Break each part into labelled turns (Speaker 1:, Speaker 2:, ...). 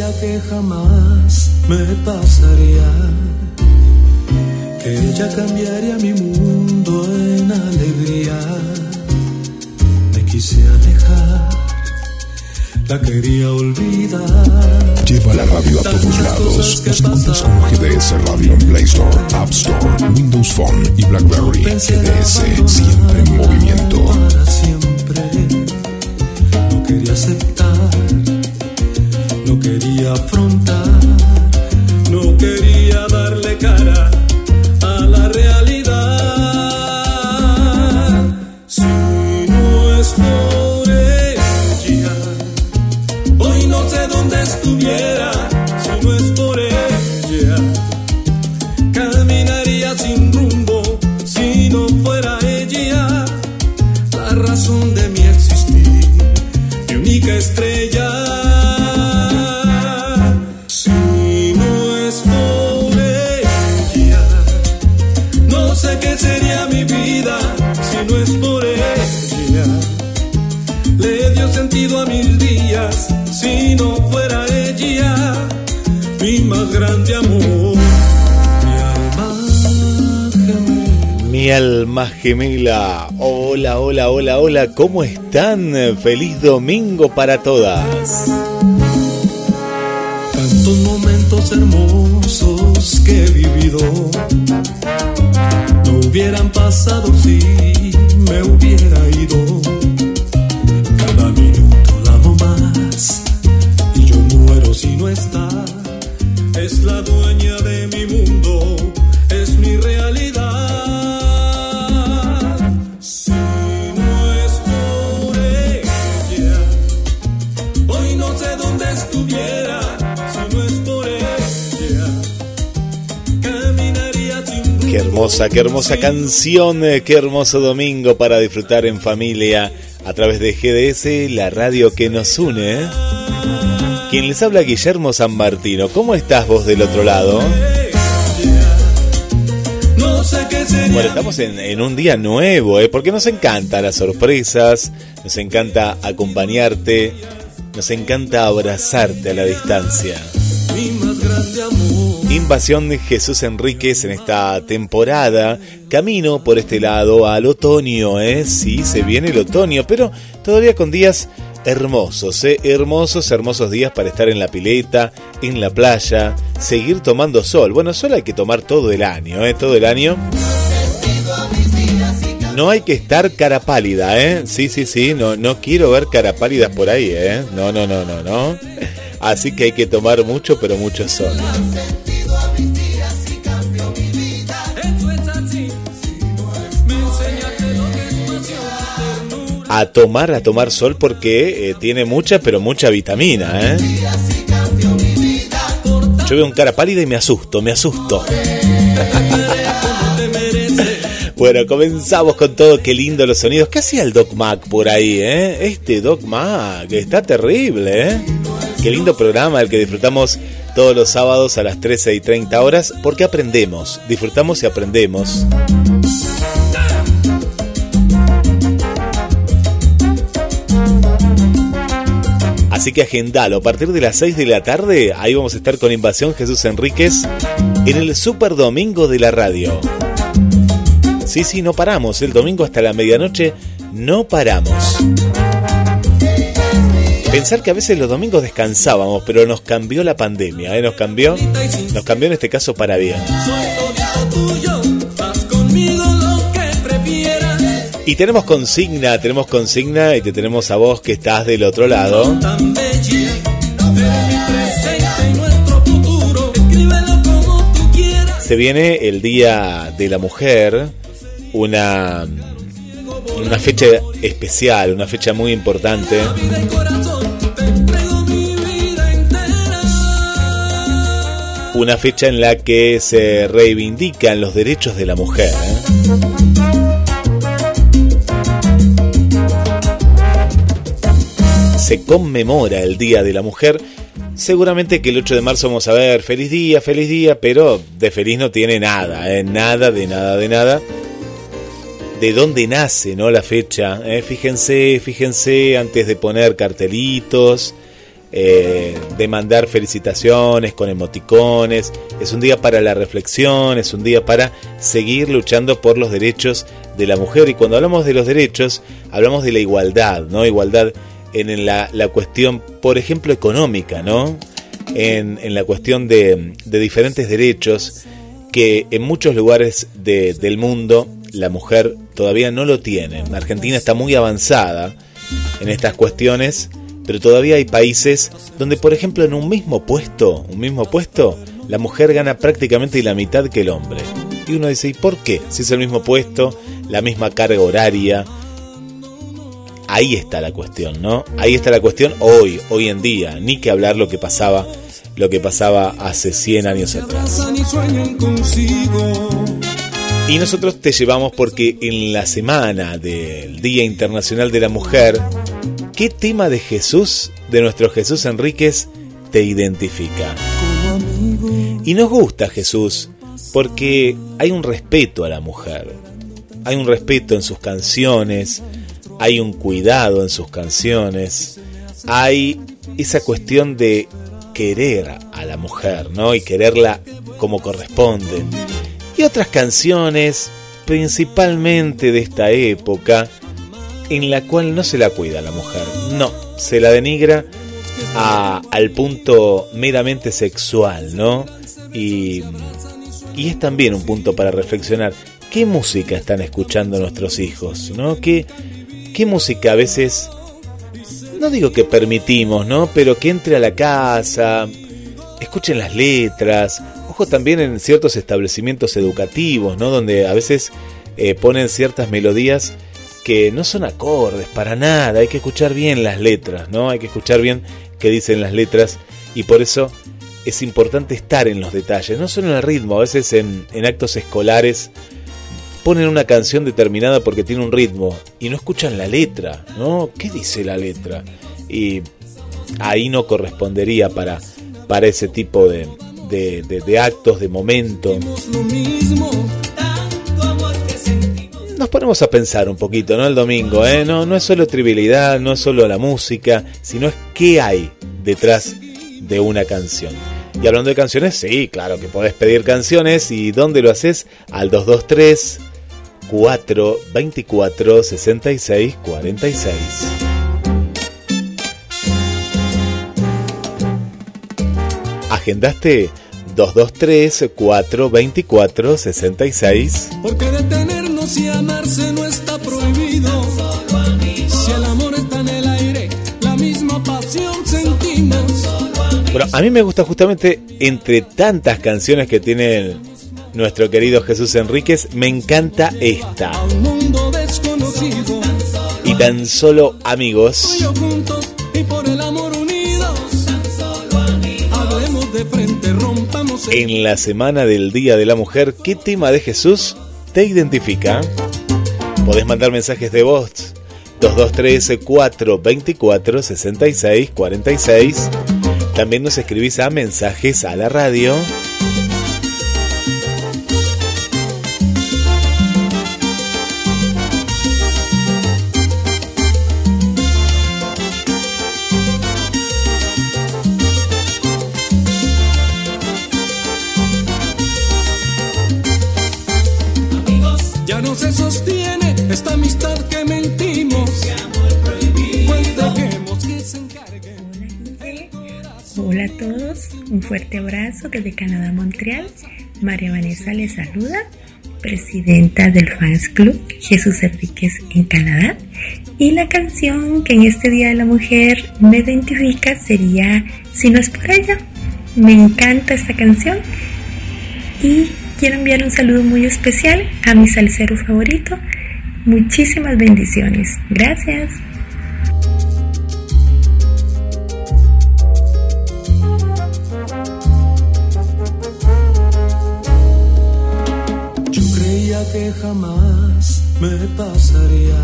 Speaker 1: sabía que jamás me pasaría, que ella cambiaría mi mundo en alegría. Me quise alejar, la quería olvidar.
Speaker 2: Lleva la radio a todos lados. Nos encuentras como GDS Radio en Play Store, App Store, Windows Phone y BlackBerry. GDS, siempre en movimiento.
Speaker 1: Para siempre, no quería aceptar, quería afrontar, no quería Alma gemela.
Speaker 3: Hola, hola, hola, hola. ¿Cómo están? Feliz domingo para todas.
Speaker 1: Tantos momentos hermosos que he vivido no hubieran pasado si me hubiera ido.
Speaker 3: Hermosa, qué hermosa canción, eh, qué hermoso domingo para disfrutar en familia a través de GDS, la radio que nos une. ¿eh? Quien les habla Guillermo San Martino. ¿Cómo estás vos del otro lado? Bueno, estamos en, en un día nuevo, ¿eh? porque nos encantan las sorpresas, nos encanta acompañarte, nos encanta abrazarte a la distancia.
Speaker 1: Mi más grande amor.
Speaker 3: Invasión de Jesús Enríquez en esta temporada. Camino por este lado al otoño, ¿eh? Sí, se viene el otoño, pero todavía con días hermosos, ¿eh? Hermosos, hermosos días para estar en la pileta, en la playa, seguir tomando sol. Bueno, sol hay que tomar todo el año, ¿eh? Todo el año. No hay que estar cara pálida, ¿eh? Sí, sí, sí, no, no quiero ver cara pálidas por ahí, ¿eh? No, no, no, no, no. Así que hay que tomar mucho, pero mucho sol. A tomar, a tomar sol porque eh, tiene mucha, pero mucha vitamina, ¿eh? Yo veo un cara pálida y me asusto, me asusto. Bueno, comenzamos con todo, qué lindo los sonidos. ¿Qué hacía el Doc Mac por ahí, eh? Este Doc Mac está terrible, eh. Qué lindo programa el que disfrutamos todos los sábados a las 13 y 30 horas, porque aprendemos, disfrutamos y aprendemos. Así que agendalo, a partir de las 6 de la tarde, ahí vamos a estar con Invasión Jesús Enríquez en el Super Domingo de la Radio. Sí, sí, no paramos, el domingo hasta la medianoche no paramos. Pensar que a veces los domingos descansábamos, pero nos cambió la pandemia, ¿eh? Nos cambió, nos cambió en este caso para bien. Y tenemos consigna, tenemos consigna y te tenemos a vos que estás del otro lado. Se viene el Día de la Mujer, una, una fecha especial, una fecha muy importante. Una fecha en la que se reivindican los derechos de la mujer. ¿eh? Se conmemora el Día de la Mujer. Seguramente que el 8 de marzo vamos a ver feliz día, feliz día, pero de feliz no tiene nada, ¿eh? nada, de nada, de nada. De dónde nace, ¿no? La fecha. ¿eh? Fíjense, fíjense antes de poner cartelitos, eh, de mandar felicitaciones con emoticones, es un día para la reflexión, es un día para seguir luchando por los derechos de la mujer. Y cuando hablamos de los derechos, hablamos de la igualdad, ¿no? Igualdad en la, la cuestión, por ejemplo, económica, ¿no? En, en la cuestión de, de, diferentes derechos que en muchos lugares de, del mundo la mujer todavía no lo tiene. Argentina está muy avanzada en estas cuestiones, pero todavía hay países donde, por ejemplo, en un mismo puesto, un mismo puesto, la mujer gana prácticamente la mitad que el hombre. Y uno dice, ¿y por qué? Si es el mismo puesto, la misma carga horaria. Ahí está la cuestión, ¿no? Ahí está la cuestión hoy, hoy en día. Ni que hablar lo que pasaba, lo que pasaba hace 100 años atrás. Y nosotros te llevamos porque en la semana del Día Internacional de la Mujer, ¿qué tema de Jesús, de nuestro Jesús Enríquez, te identifica? Y nos gusta Jesús porque hay un respeto a la mujer, hay un respeto en sus canciones, hay un cuidado en sus canciones, hay esa cuestión de querer a la mujer, ¿no? Y quererla como corresponde y otras canciones, principalmente de esta época, en la cual no se la cuida la mujer, no, se la denigra al punto meramente sexual, ¿no? Y, y es también un punto para reflexionar, ¿qué música están escuchando nuestros hijos, ¿no? ¿Qué, qué música a veces, no digo que permitimos, ¿no? Pero que entre a la casa, escuchen las letras, también en ciertos establecimientos educativos, ¿no? Donde a veces eh, ponen ciertas melodías que no son acordes para nada. Hay que escuchar bien las letras, ¿no? Hay que escuchar bien qué dicen las letras y por eso es importante estar en los detalles, no solo en el ritmo. A veces en, en actos escolares ponen una canción determinada porque tiene un ritmo y no escuchan la letra, ¿no? ¿Qué dice la letra? Y ahí no correspondería para, para ese tipo de, de, actos, de momento. Nos ponemos a pensar un poquito, ¿no? El domingo, ¿eh? No, no es solo trivialidad, no es solo la música, sino es qué hay detrás de una canción. Y hablando de canciones, sí, claro que podés pedir canciones y ¿dónde lo haces? Al 223 424 66 46. ¿Agendaste 223-424-66.
Speaker 1: Porque detenernos y amarse no está prohibido. Si el amor está en el aire, la misma pasión sentimos.
Speaker 3: Bueno, a mí me gusta justamente entre tantas canciones que tiene nuestro querido Jesús Enríquez, me encanta esta. Y tan solo amigos. En la semana del Día de la Mujer, ¿qué tema de Jesús te identifica? Podés mandar mensajes de voz 223 424 66 46. También nos escribís a mensajes a la radio
Speaker 4: fuerte abrazo desde Canadá, Montreal. María Vanessa les saluda, presidenta del Fans Club Jesús Enríquez en Canadá. Y la canción que en este Día de la Mujer me identifica sería Si no es por ella. Me encanta esta canción y quiero enviar un saludo muy especial a mi salsero favorito. Muchísimas bendiciones. Gracias.
Speaker 1: que jamás me pasaría,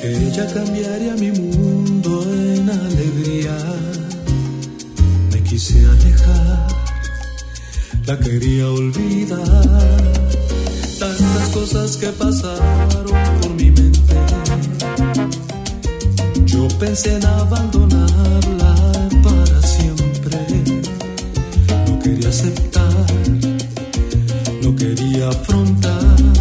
Speaker 1: que ella cambiaría mi mundo en alegría. Me quise alejar, la quería olvidar, tantas cosas que pasaron por mi mente. Yo pensé en abandonarla para siempre, no quería aceptar no quería afrontar.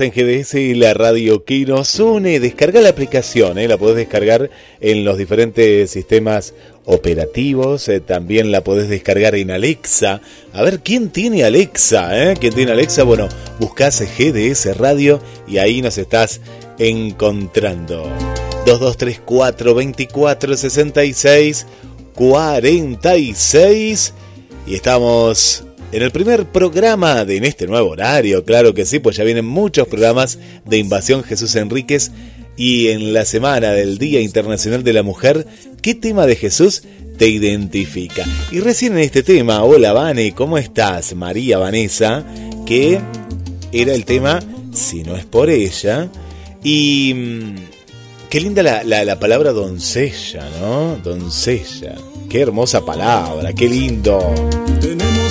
Speaker 1: en GDS y la radio que nos une. Descarga la aplicación, ¿eh? la podés descargar en los diferentes sistemas operativos. Eh, también la podés descargar en Alexa. A ver, ¿quién tiene Alexa? Eh? ¿Quién tiene Alexa? Bueno, buscás GDS Radio y ahí nos estás encontrando. 2234 24 66 46 y estamos en el primer programa de en este nuevo horario, claro que sí, pues ya vienen muchos programas de Invasión Jesús Enríquez
Speaker 3: y en la semana del Día Internacional de la Mujer, ¿qué tema de Jesús te identifica? Y recién en este tema, hola Vane, ¿cómo estás? María Vanessa, que era el tema Si no es por ella. Y mm, qué linda la, la, la palabra doncella, ¿no? Doncella. Qué hermosa palabra, qué lindo.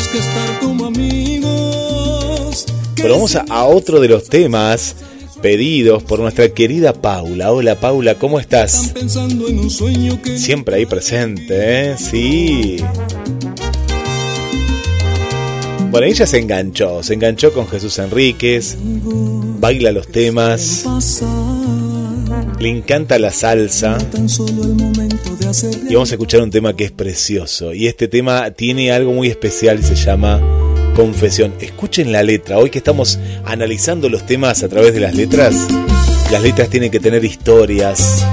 Speaker 1: Tenemos que estar como amigos.
Speaker 3: Pero vamos a, a otro de los temas pedidos por nuestra querida Paula. Hola Paula, ¿cómo estás? Siempre ahí presente, ¿eh? Sí. Bueno, ella se enganchó, se enganchó con Jesús Enríquez, baila los temas, le encanta la salsa. Y vamos a escuchar un tema que es precioso. Y este tema tiene algo muy especial y se llama Confesión. Escuchen la letra. Hoy que estamos analizando los temas a través de las letras, las letras tienen que tener historias.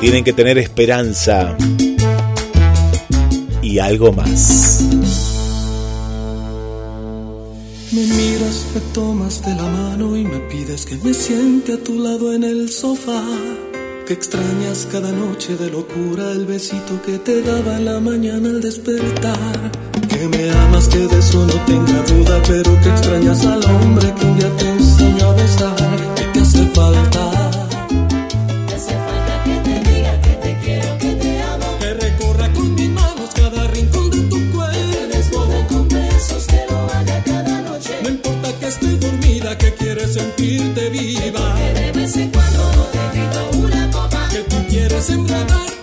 Speaker 3: Tienen que tener esperanza. Y algo más.
Speaker 1: Me miras, me tomas de la mano y me pides que me siente a tu lado en el sofá. Que extrañas cada noche de locura el besito que te daba en la mañana al despertar. Que me amas, que de eso no tenga duda, pero que extrañas al hombre que un día te enseñó a besar. Que te hace falta. Tú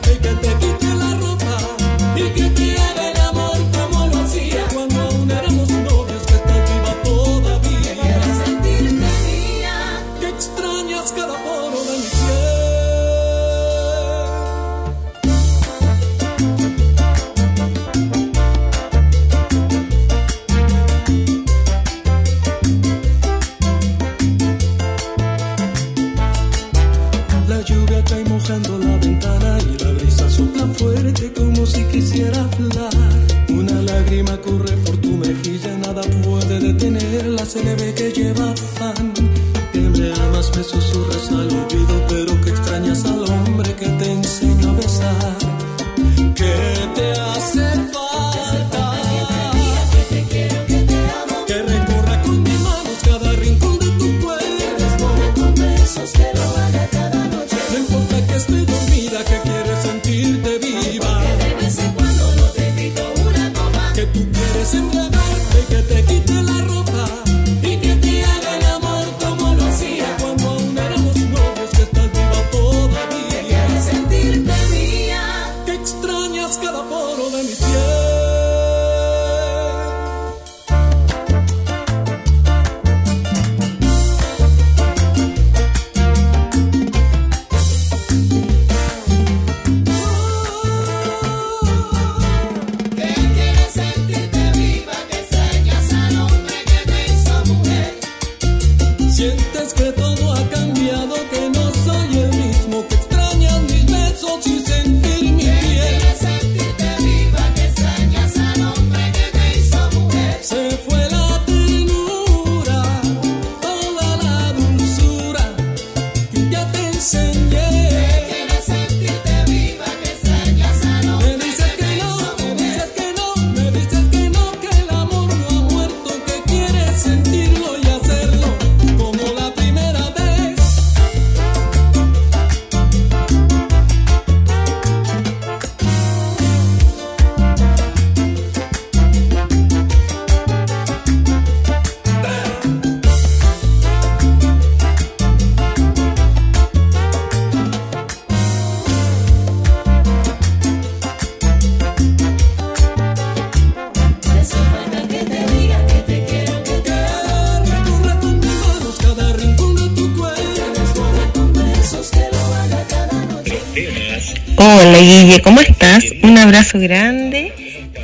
Speaker 4: grande,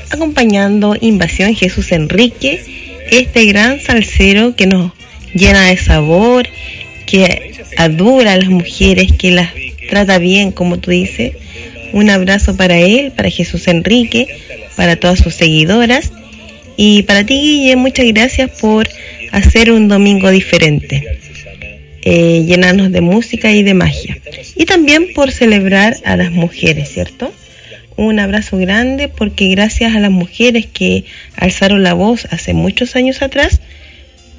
Speaker 4: acompañando Invasión Jesús Enrique, este gran salsero que nos llena de sabor, que adora a las mujeres, que las trata bien, como tú dices. Un abrazo para él, para Jesús Enrique, para todas sus seguidoras. Y para ti, Guille, muchas gracias por hacer un domingo diferente.
Speaker 5: eh, llenarnos de música y de magia. Y también por celebrar a las mujeres, ¿cierto? Un abrazo grande porque gracias a las mujeres que alzaron la voz hace muchos años atrás,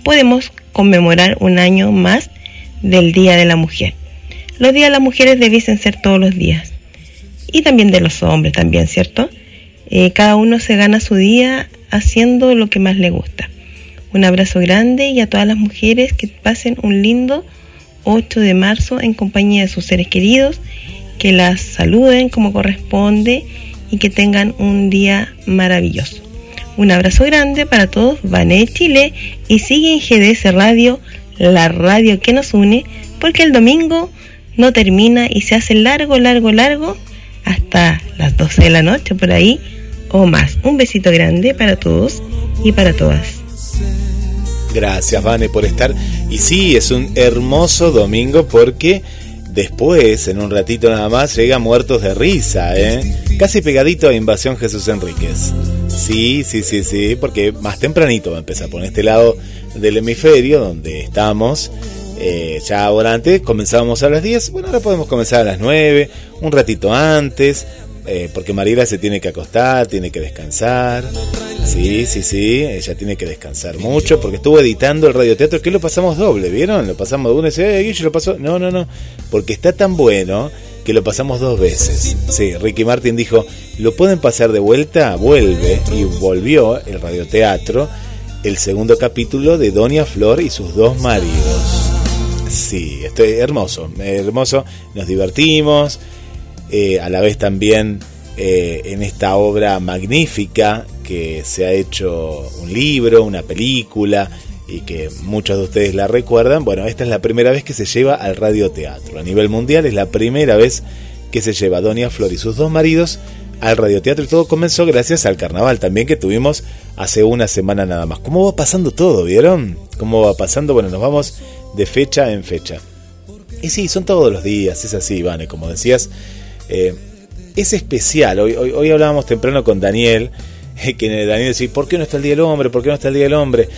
Speaker 5: podemos conmemorar un año más del Día de la Mujer. Los días de las mujeres debiesen ser todos los días. Y también de los hombres también, ¿cierto? Eh, cada uno se gana su día haciendo lo que más le gusta. Un abrazo grande y a todas las mujeres que pasen un lindo 8 de marzo en compañía de sus seres queridos, que las saluden como corresponde y que tengan un día maravilloso. Un abrazo grande para todos, Vané Chile y sigue en GDS Radio, la radio que nos une, porque el domingo no termina y se hace largo, largo, largo hasta las 12 de la noche por ahí o más. Un besito grande para todos y para todas.
Speaker 3: Gracias, Vane, por estar. Y sí, es un hermoso domingo porque después, en un ratito nada más, llega Muertos de Risa, ¿eh? Casi pegadito a Invasión Jesús Enríquez. Sí, sí, sí, sí, porque más tempranito va a empezar por este lado del hemisferio donde estamos. Eh, ya ahora antes comenzábamos a las 10, bueno, ahora podemos comenzar a las 9, un ratito antes, eh, porque Mariela se tiene que acostar, tiene que descansar. Sí, sí, sí, ella tiene que descansar mucho porque estuvo editando el radioteatro que lo pasamos doble, ¿vieron? Lo pasamos de una y dice, eh, lo pasó. No, no, no, porque está tan bueno que lo pasamos dos veces. Sí, Ricky Martin dijo, lo pueden pasar de vuelta, vuelve, y volvió el radioteatro, el segundo capítulo de Doña Flor y sus dos maridos. Sí, esto es hermoso, hermoso, nos divertimos, eh, a la vez también eh, en esta obra magnífica que se ha hecho un libro, una película y que muchos de ustedes la recuerdan. Bueno, esta es la primera vez que se lleva al radioteatro. A nivel mundial es la primera vez que se lleva Doña Flor y sus dos maridos al radioteatro y todo comenzó gracias al carnaval también que tuvimos hace una semana nada más. ¿Cómo va pasando todo? ¿Vieron? ¿Cómo va pasando? Bueno, nos vamos de fecha en fecha. Y sí, son todos los días, es así, Vane, como decías. Eh, es especial. Hoy, hoy, hoy, hablábamos temprano con Daniel, que Daniel decía, ¿por qué no está el Día del Hombre? ¿Por qué no está el Día del Hombre?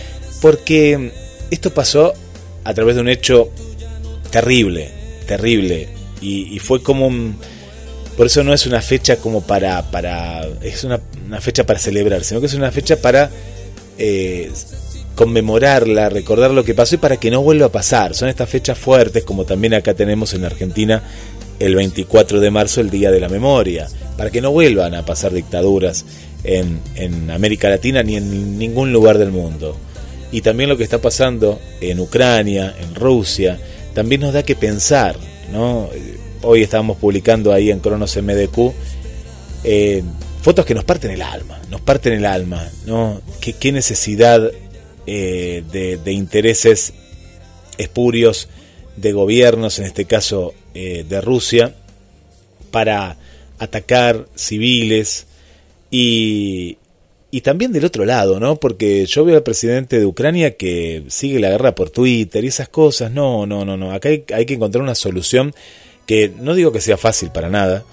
Speaker 3: Porque esto pasó a través de un hecho terrible, terrible. Y, y fue como un... Por eso no es una fecha como para... para es una, una fecha para celebrar, sino que es una fecha para... Eh, conmemorarla, recordar lo que pasó y para que no vuelva a pasar. Son estas fechas fuertes, como también acá tenemos en Argentina el 24 de marzo, el Día de la Memoria, para que no vuelvan a pasar dictaduras en, en, América Latina ni en ningún lugar del mundo. Y también lo que está pasando en Ucrania, en Rusia, también nos da que pensar. ¿no? Hoy estábamos publicando ahí en Cronos MDQ eh, fotos que nos parten el alma, nos parten el alma. ¿no? ¿Qué, qué necesidad eh, de, de intereses espurios de gobiernos, en este caso eh, de Rusia, para atacar civiles y, y también del otro lado, ¿no? Porque yo veo al presidente de Ucrania que sigue la guerra por Twitter y esas cosas. No, no, no, no. Acá hay, que encontrar una solución que no digo que sea fácil para nada,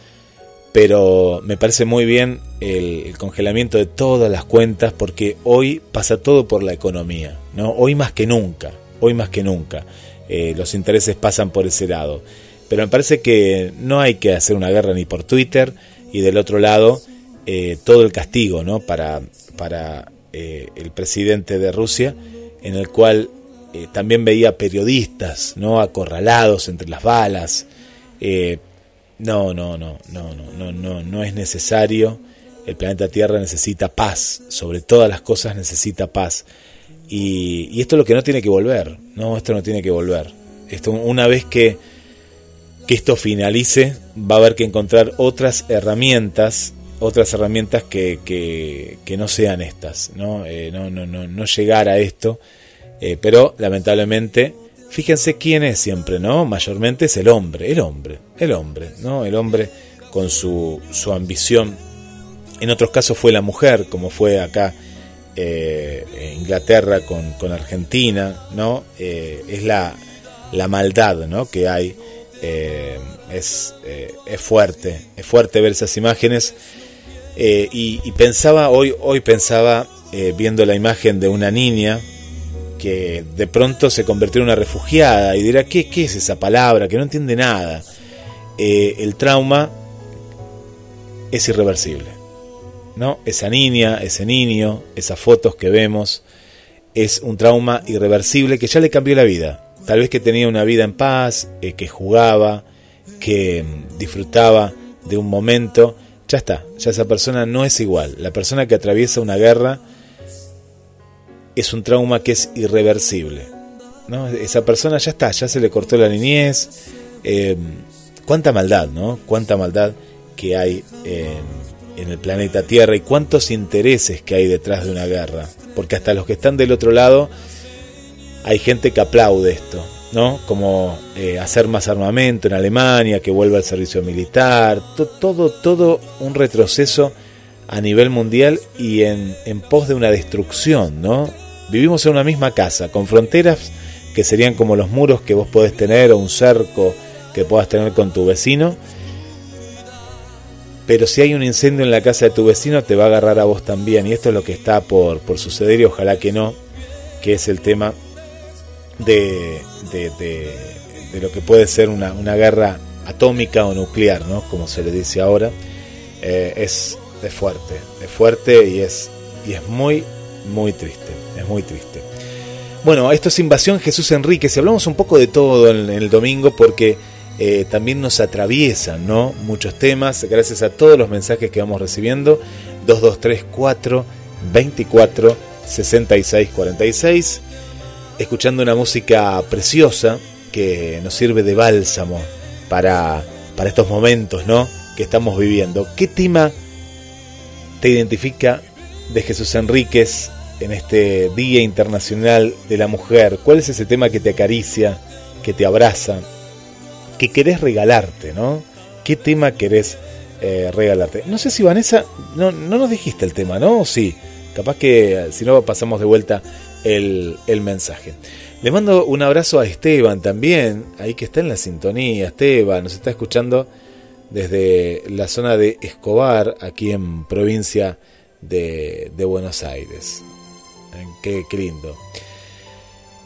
Speaker 3: pero me parece muy bien el, el, congelamiento de todas las cuentas porque hoy pasa todo por la economía, ¿no? Hoy más que nunca, hoy más que nunca. Eh, los intereses pasan por ese lado. Pero me parece que no hay que hacer una guerra ni por Twitter y del otro lado eh, todo el castigo ¿no? para, para eh, el presidente de Rusia, en el cual también veía periodistas ¿no? acorralados entre las balas. no, no, no, no, no, no, no es necesario. El planeta Tierra necesita paz, sobre todas las cosas necesita paz. Y, y, esto es lo que no tiene que volver, no, esto no tiene que volver. Esto, una vez que, que esto finalice, va a haber que encontrar otras herramientas, otras herramientas que, que, no sean estas, ¿no? Eh, no, no, no, no llegar a esto, eh, pero lamentablemente, fíjense quién es siempre, ¿no? Mayormente es el hombre, el hombre, el hombre, ¿no? El hombre con su, su ambición. En otros casos fue la mujer, como fue acá eh, Inglaterra con, con, Argentina, ¿no? Eh, es la, la, maldad, ¿no? Que hay. Eh, es, es fuerte, es fuerte ver esas imágenes. Y, y, pensaba, hoy, hoy pensaba, viendo la imagen de una niña que de pronto se convirtió en una refugiada y dirá, ¿qué, qué es esa palabra? Que no entiende nada. Eh, el trauma es irreversible. ¿no? Esa niña, ese niño, esas fotos que vemos, es un trauma irreversible que ya le cambió la vida. Tal vez que tenía una vida en paz, eh, que jugaba, que mm, disfrutaba de un momento, ya está, ya esa persona no es igual. La persona que atraviesa una guerra es un trauma que es irreversible. ¿no? Esa persona ya está, ya se le cortó la niñez. Eh, cuánta maldad, ¿no? Cuánta maldad que hay en el planeta Tierra y cuántos intereses que hay detrás de una guerra. Porque hasta los que están del otro lado hay gente que aplaude esto, ¿no? Como eh, hacer más armamento en Alemania, que vuelva al servicio militar, to- todo, todo un retroceso a nivel mundial y en, en pos de una destrucción, ¿no? Vivimos en una misma casa, con fronteras que serían como los muros que vos podés tener o un cerco que puedas tener con tu vecino. Pero si hay un incendio en la casa de tu vecino, te va a agarrar a vos también. Y esto es lo que está por, por suceder y ojalá que no, que es el tema de, de, de- lo que puede ser una, una guerra atómica o nuclear, ¿no? Como se le dice ahora. Eh, es, es fuerte, es fuerte y es, y es muy, muy triste, es muy triste. Bueno, esto es Invasión Jesús Enríquez y hablamos un poco de todo en, en el domingo porque eh, también nos atraviesan ¿no? muchos temas, gracias a todos los mensajes que vamos recibiendo. 2234 24 66 46 escuchando una música preciosa que nos sirve de bálsamo para, para estos momentos ¿no? que estamos viviendo. ¿Qué tema te identifica de Jesús Enríquez en este Día Internacional de la Mujer? ¿Cuál es ese tema que te acaricia, que te abraza, que querés regalarte, ¿no? ¿Qué tema querés eh, regalarte? No sé si Vanessa, no, no nos dijiste el tema, ¿no? ¿O sí? Capaz que si no pasamos de vuelta el, el mensaje. Le mando un abrazo a Esteban también, ahí que está en la sintonía. Esteban nos está escuchando desde la zona de Escobar, aquí en provincia de, de Buenos Aires. Qué, qué lindo.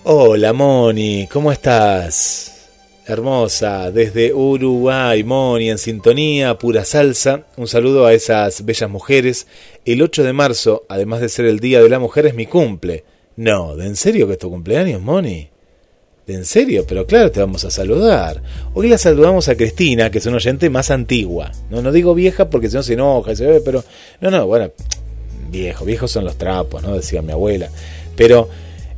Speaker 3: Hola Moni, ¿cómo estás? Hermosa, desde Uruguay, Moni, en sintonía, pura salsa. Un saludo a esas bellas mujeres. El 8 de marzo, además de ser el Día de la Mujer, es mi cumple. No, ¿de en serio que es tu cumpleaños, Moni? ¿De en serio? Pero claro, te vamos a saludar. Hoy la saludamos a Cristina, que es una oyente más antigua. No, no digo vieja porque si no se enoja, se ve, pero... No, no, bueno, viejo, viejos son los trapos, ¿no? Decía mi abuela. Pero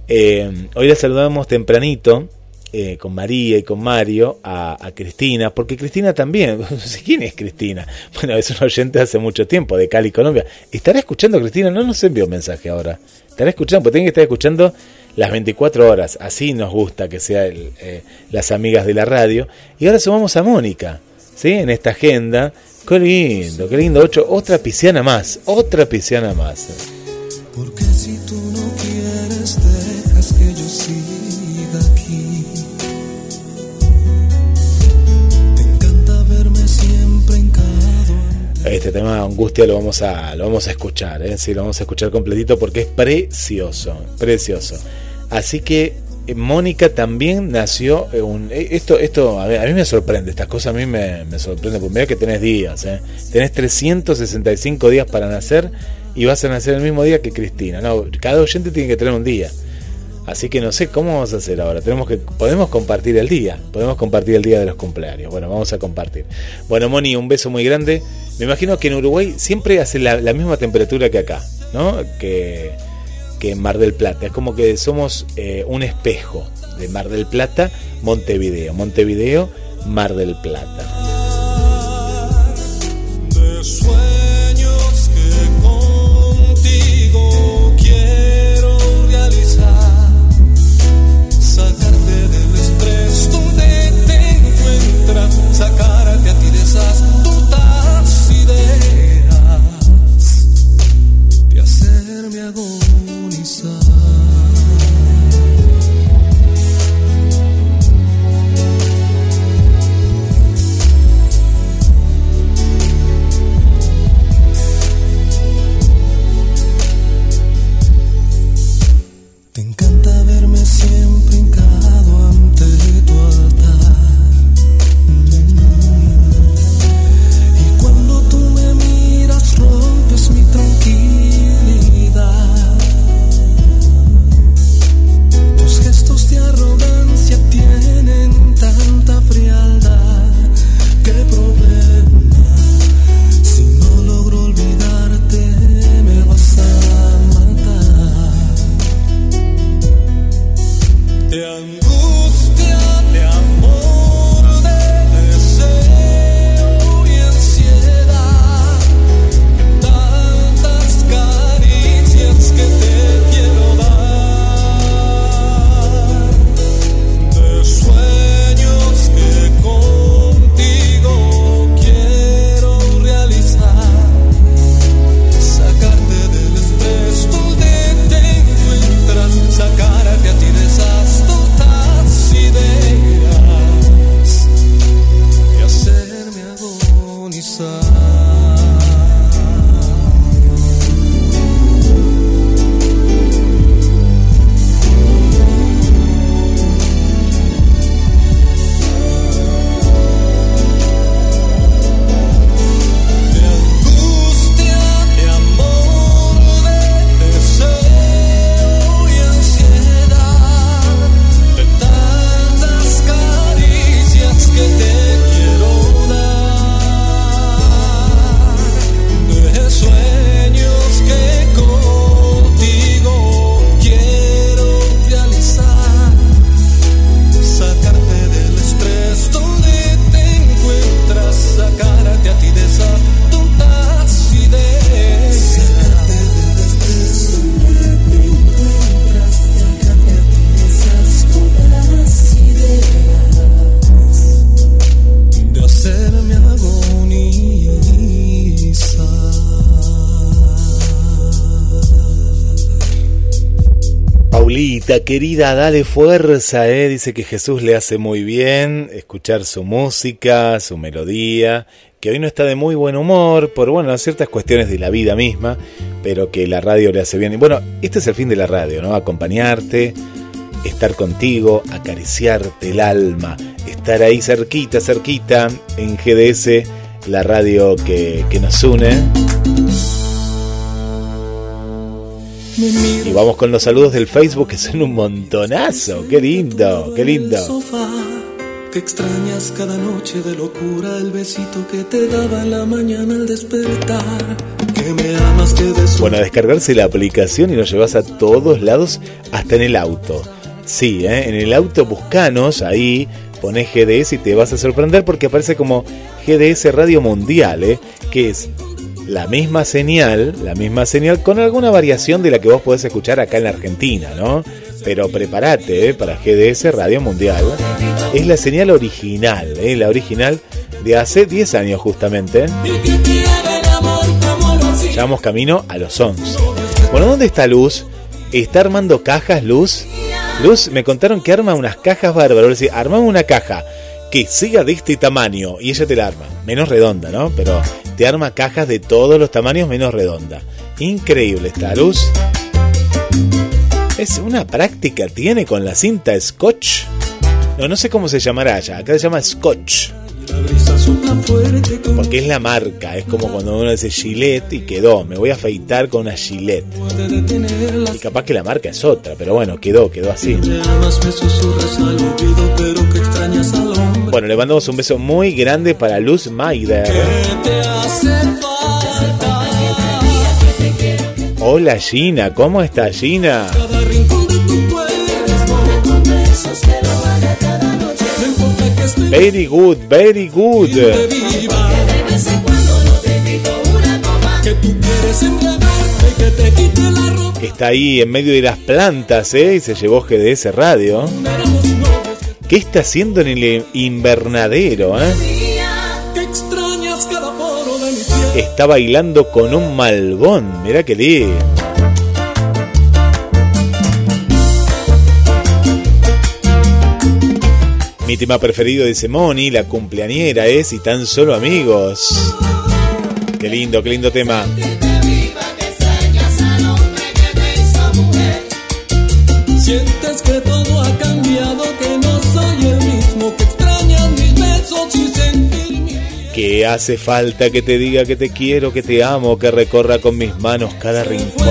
Speaker 3: eh, hoy la saludamos tempranito, eh, con María y con Mario, a, Cristina, porque Cristina también, quién es Cristina. Bueno, es una oyente hace mucho tiempo, de Cali, Colombia. ¿Estará escuchando Cristina? No nos envió mensaje ahora. Estará escuchando, porque tiene que estar escuchando las 24 horas. Así nos gusta que sea el, eh, las amigas de la radio. Y ahora sumamos a Mónica, ¿sí? En esta agenda. Qué lindo, qué lindo. Ocho, otra pisciana más, otra pisciana más.
Speaker 1: Porque si tú
Speaker 3: Este tema Angustia lo vamos a lo vamos a escuchar, ¿eh? sí, lo vamos a escuchar completito porque es precioso, precioso. Así que eh, Mónica también nació eh, un eh, esto esto a mí, a mí me sorprende, estas cosas a mí me, me sorprende porque mira que tenés días, ¿eh? tenés 365 días para nacer y vas a nacer el mismo día que Cristina. No, cada oyente tiene que tener un día. Así que no sé cómo vamos a hacer ahora. Tenemos que podemos compartir el día, podemos compartir el día de los cumpleaños. Bueno, vamos a compartir. Bueno, Moni, un beso muy grande. Me imagino que en Uruguay siempre hace la, misma temperatura que acá, ¿no? Que, que en Mar del Plata. Es como que somos eh, un espejo de Mar del Plata, Montevideo. Montevideo, Mar del Plata. Querida, dale fuerza, ¿eh? Dice que Jesús le hace muy bien escuchar su música, su melodía, que hoy no está de muy buen humor por, bueno, ciertas cuestiones de la vida misma, pero que la radio le hace bien. Y bueno, este es el fin de la radio, ¿no? Acompañarte, estar contigo, acariciarte el alma, estar ahí cerquita, cerquita, en GDS, la radio que, que nos une. Y vamos con los saludos del Facebook, que son un montonazo. Qué lindo, qué lindo.
Speaker 1: Que extrañas cada noche de locura el besito que te daba en la mañana al despertar. Que me amas, que de su
Speaker 3: Bueno, a descargarse la aplicación y nos llevas a todos lados, hasta en el auto. Sí, ¿eh? en el auto buscanos, ahí pones GDS y te vas a sorprender porque aparece como GDS Radio Mundial, ¿eh? que es la misma señal, la misma señal con alguna variación de la que vos podés escuchar acá en la Argentina, ¿no? Pero prepárate para GDS Radio Mundial. Es la señal original, ¿eh? la original de hace 10 años justamente.
Speaker 1: y que te haga el amor como lo hacía.
Speaker 3: Ya vamos camino a los 11. Bueno, ¿dónde está Luz? ¿Está armando cajas, Luz? Luz, me contaron que arma unas cajas bárbaras. Armame una caja que siga de este tamaño y ella te la arma. Menos redonda, ¿no? Pero te arma cajas de todos los tamaños menos redonda. Increíble esta Luz. Es una práctica, tiene con la cinta Scotch. No, no sé cómo se llamará allá. Acá se llama Scotch. Porque es la marca. Es como cuando uno dice Gillette y quedó. Me voy a afeitar con una Gillette. Y capaz que la marca es otra, pero bueno, quedó, quedó así. Bueno, le mandamos un beso muy grande para Luz Maider. Hola Gina, ¿cómo está Gina? Very good, very good. Está ahí en medio de las plantas, ¿eh? Y se llevó GDS Radio. ¿Qué está haciendo en el invernadero, eh? Está bailando con un malbón. Mirá que lindo. Mi tema preferido dice Moni, la cumpleañera es y tan solo amigos. Qué lindo, qué lindo tema.
Speaker 1: Que
Speaker 3: hace falta que te diga que te quiero, que te amo, que recorra con mis manos cada rincón.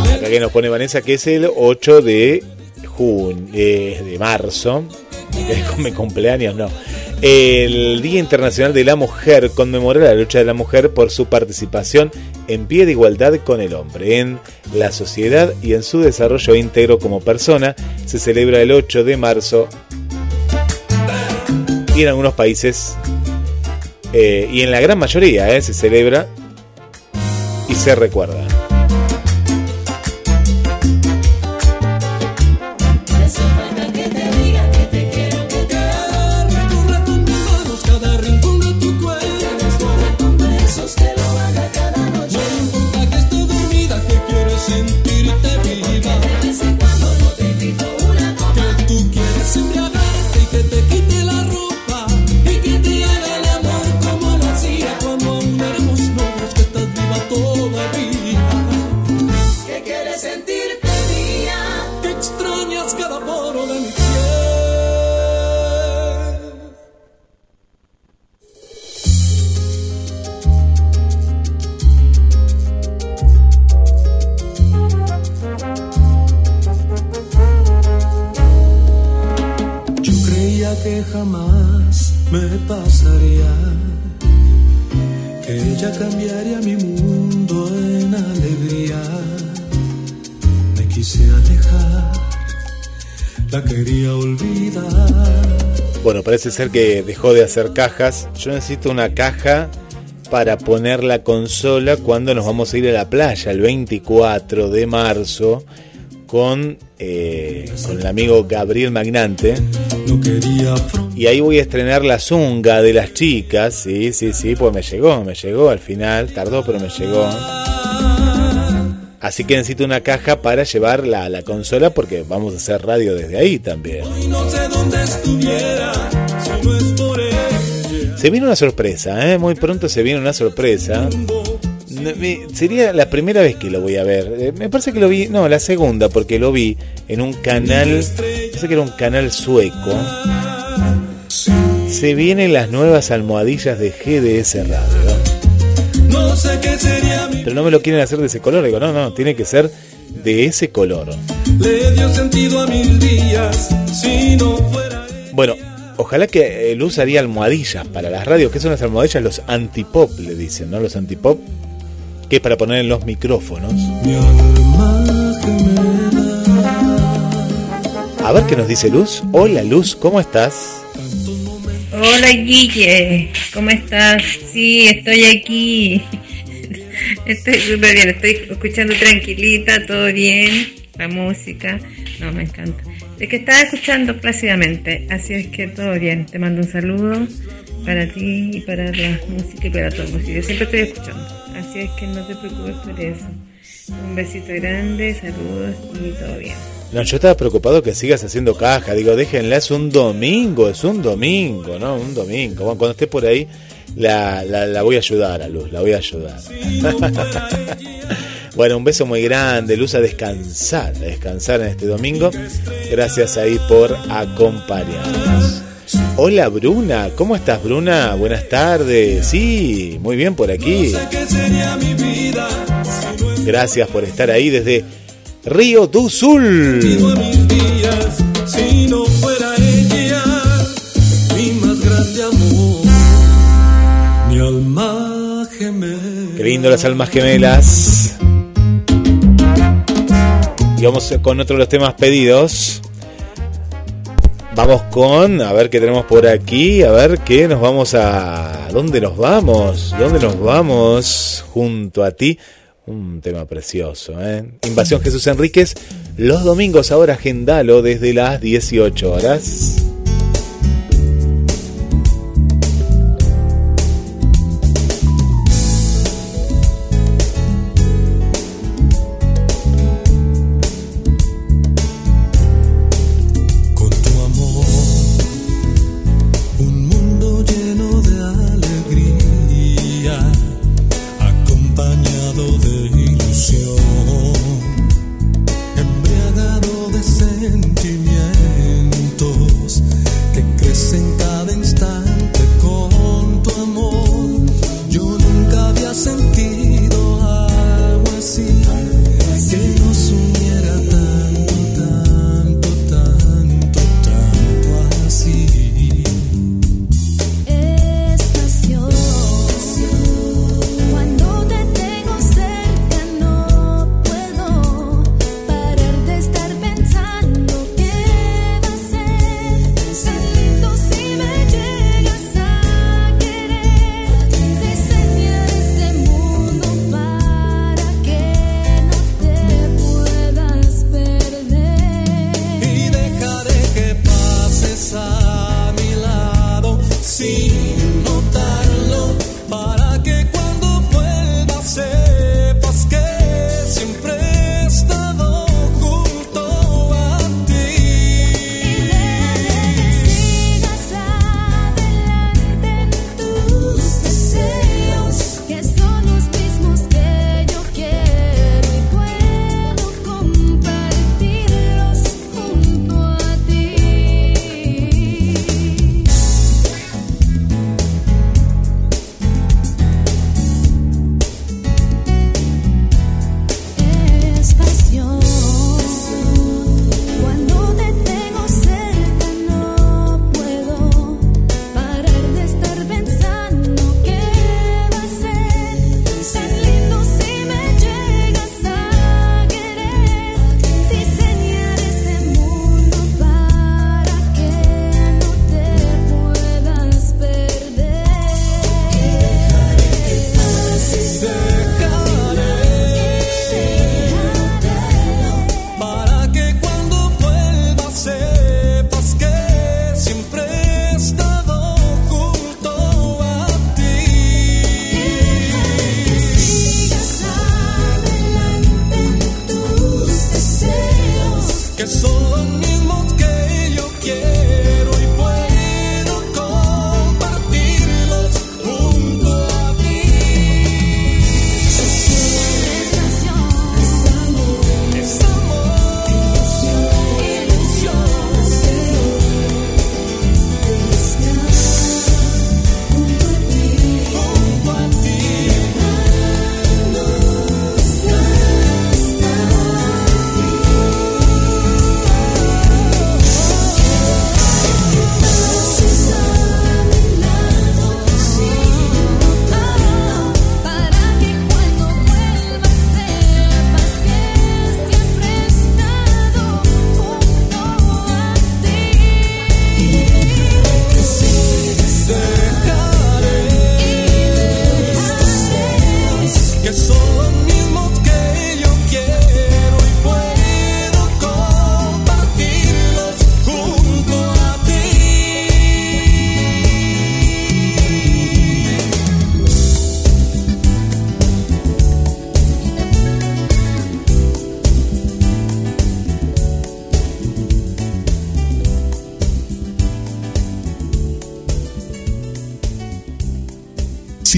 Speaker 1: te.
Speaker 3: Acá que nos pone Vanessa que es el 8 de junio, de marzo. Es con mi cumpleaños, no. El Día Internacional de la Mujer conmemora la lucha de la mujer por su participación en pie de igualdad con el hombre en la sociedad y en su desarrollo íntegro como persona. Se celebra el 8 de marzo y en algunos países eh, y en la gran mayoría eh, se celebra y se recuerda. Parece ser que dejó de hacer cajas. Yo necesito una caja para poner la consola cuando nos vamos a ir a la playa el 24 de marzo con, eh, con el amigo Gabriel Magnante. Y ahí voy a estrenar la zunga de las chicas. Sí, sí, sí, pues me llegó, me llegó al final. Tardó, pero me llegó. Así que necesito una caja para llevar la, la consola porque vamos a hacer radio desde ahí también.
Speaker 1: y no sé dónde estuviera
Speaker 3: Se viene una sorpresa, ¿eh? muy pronto se viene una sorpresa. No, me- Sería la primera vez que lo voy a ver. Eh, Me parece que lo vi, no, la segunda, porque lo vi en un canal, sé que era un canal sueco. Se vienen las nuevas almohadillas de GDS Radio.
Speaker 1: No
Speaker 3: Pero no me lo quieren hacer de ese color. Digo, no, no, tiene que ser de ese color.
Speaker 1: le dio sentido a mis días si no fuera.
Speaker 3: Bueno, ojalá que eh, Luz haría almohadillas para las radios. ¿Qué son las almohadillas? Los antipop, le dicen, ¿no? Los antipop. Que es para poner en los micrófonos.
Speaker 1: Mi alma gemela.
Speaker 3: A ver qué nos dice Luz. Hola Luz, ¿cómo estás?
Speaker 6: Hola Guille, ¿cómo estás? Sí, estoy aquí. Estoy súper bien, estoy escuchando tranquilita, todo bien, la música. No, me encanta. Es que estaba escuchando plácidamente, así es que todo bien. Te mando un saludo para ti y para la música y para todo el música. Yo siempre estoy escuchando, así es que no te preocupes por eso. Un besito grande, saludos y todo bien.
Speaker 3: No, yo estaba preocupado que sigas haciendo caja. Digo, déjenla, es un domingo, es un domingo, ¿no? Un domingo. Bueno, cuando esté por ahí, la, la, la voy a ayudar a Luz, la voy a ayudar. Bueno, un beso muy grande, Luz, a descansar, a descansar en este domingo. Gracias ahí por acompañarnos. Hola Bruna, ¿cómo estás Bruna? Buenas tardes. Sí, muy bien por aquí.
Speaker 1: ¿Qué sería mi vida si no
Speaker 3: Gracias por estar ahí desde Río do Sul. Qué las almas gemelas. Y vamos con otro de los temas pedidos. Vamos con, a ver qué tenemos por aquí, a ver qué nos vamos a... ¿Dónde nos vamos? ¿Dónde nos vamos? Junto a ti. Un tema precioso, ¿eh? Invasión Jesús Enríquez. Los domingos ahora agendalo desde las 18 horas.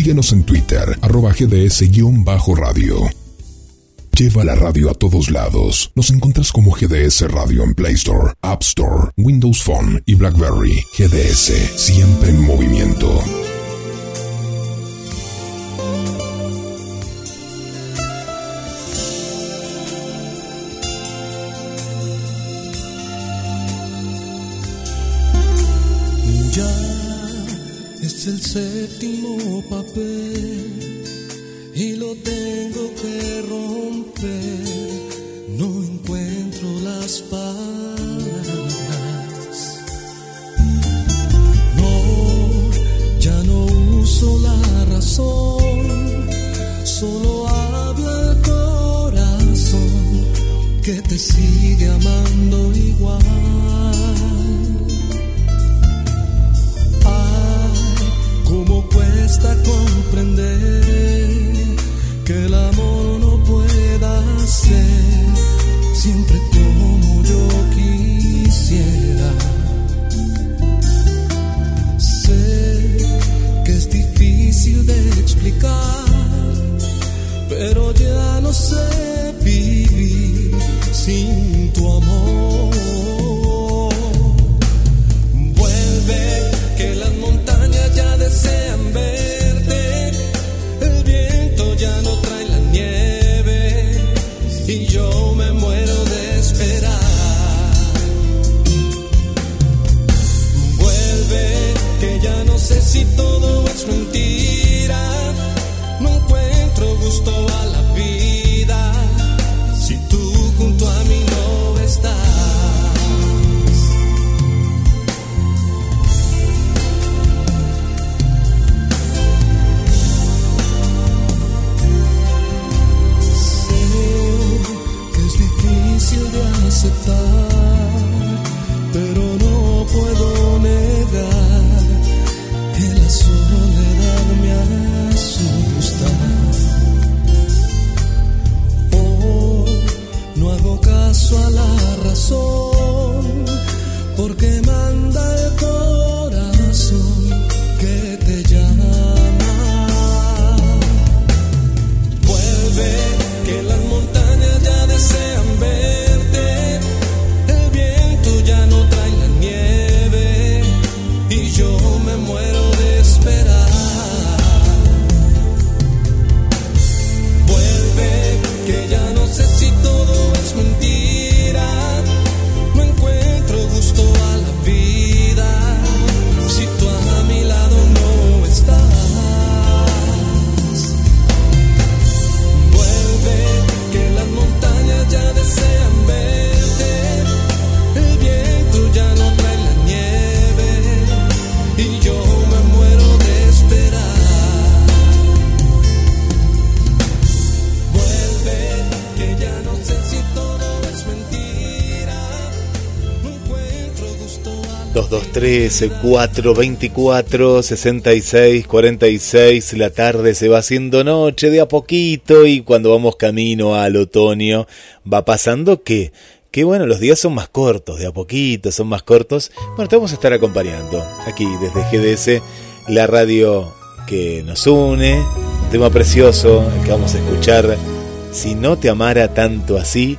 Speaker 2: Síguenos en Twitter, arroba GDS-radio. Lleva la radio a todos lados. Nos encuentras como GDS Radio en Play Store, App Store, Windows Phone y BlackBerry. GDS, siempre en movimiento.
Speaker 1: papel y lo tengo que romper. No encuentro las palabras. No, ya no uso la razón, solo habla el corazón que te sigue amando igual. cuesta comprender que el amor no pueda ser siempre como yo quisiera. Sé que es difícil de explicar, pero ya no sé. porque 13
Speaker 3: 4 24 66 46. La tarde se va haciendo noche de a poquito y cuando vamos camino al otoño va pasando que, que bueno, los días son más cortos, de a poquito son más cortos. Bueno, te vamos a estar acompañando aquí desde GDS, la radio que nos une. Un tema precioso que vamos a escuchar. Si no te amara tanto así,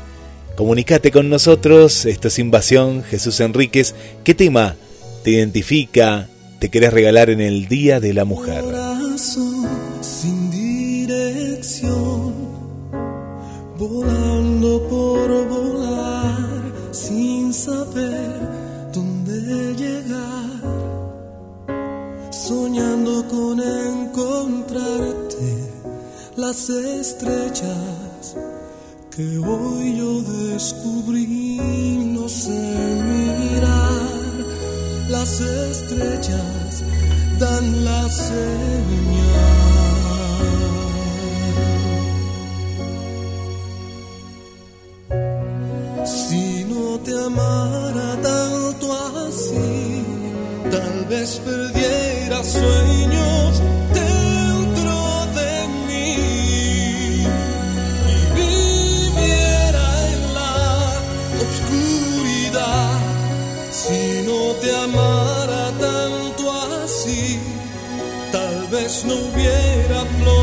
Speaker 3: Comunicate con nosotros, esto es Invasión, Jesús Enríquez. ¿Qué tema te identifica, te querés regalar en el Día de la Mujer?
Speaker 1: sin dirección, volando por volar, sin saber dónde llegar, soñando con encontrarte las estrellas que hoy yo descubrí, no sé mirar las estrellas dan la señal. Si no te amara tanto así, tal vez perdiera sueños vez no hubiera flores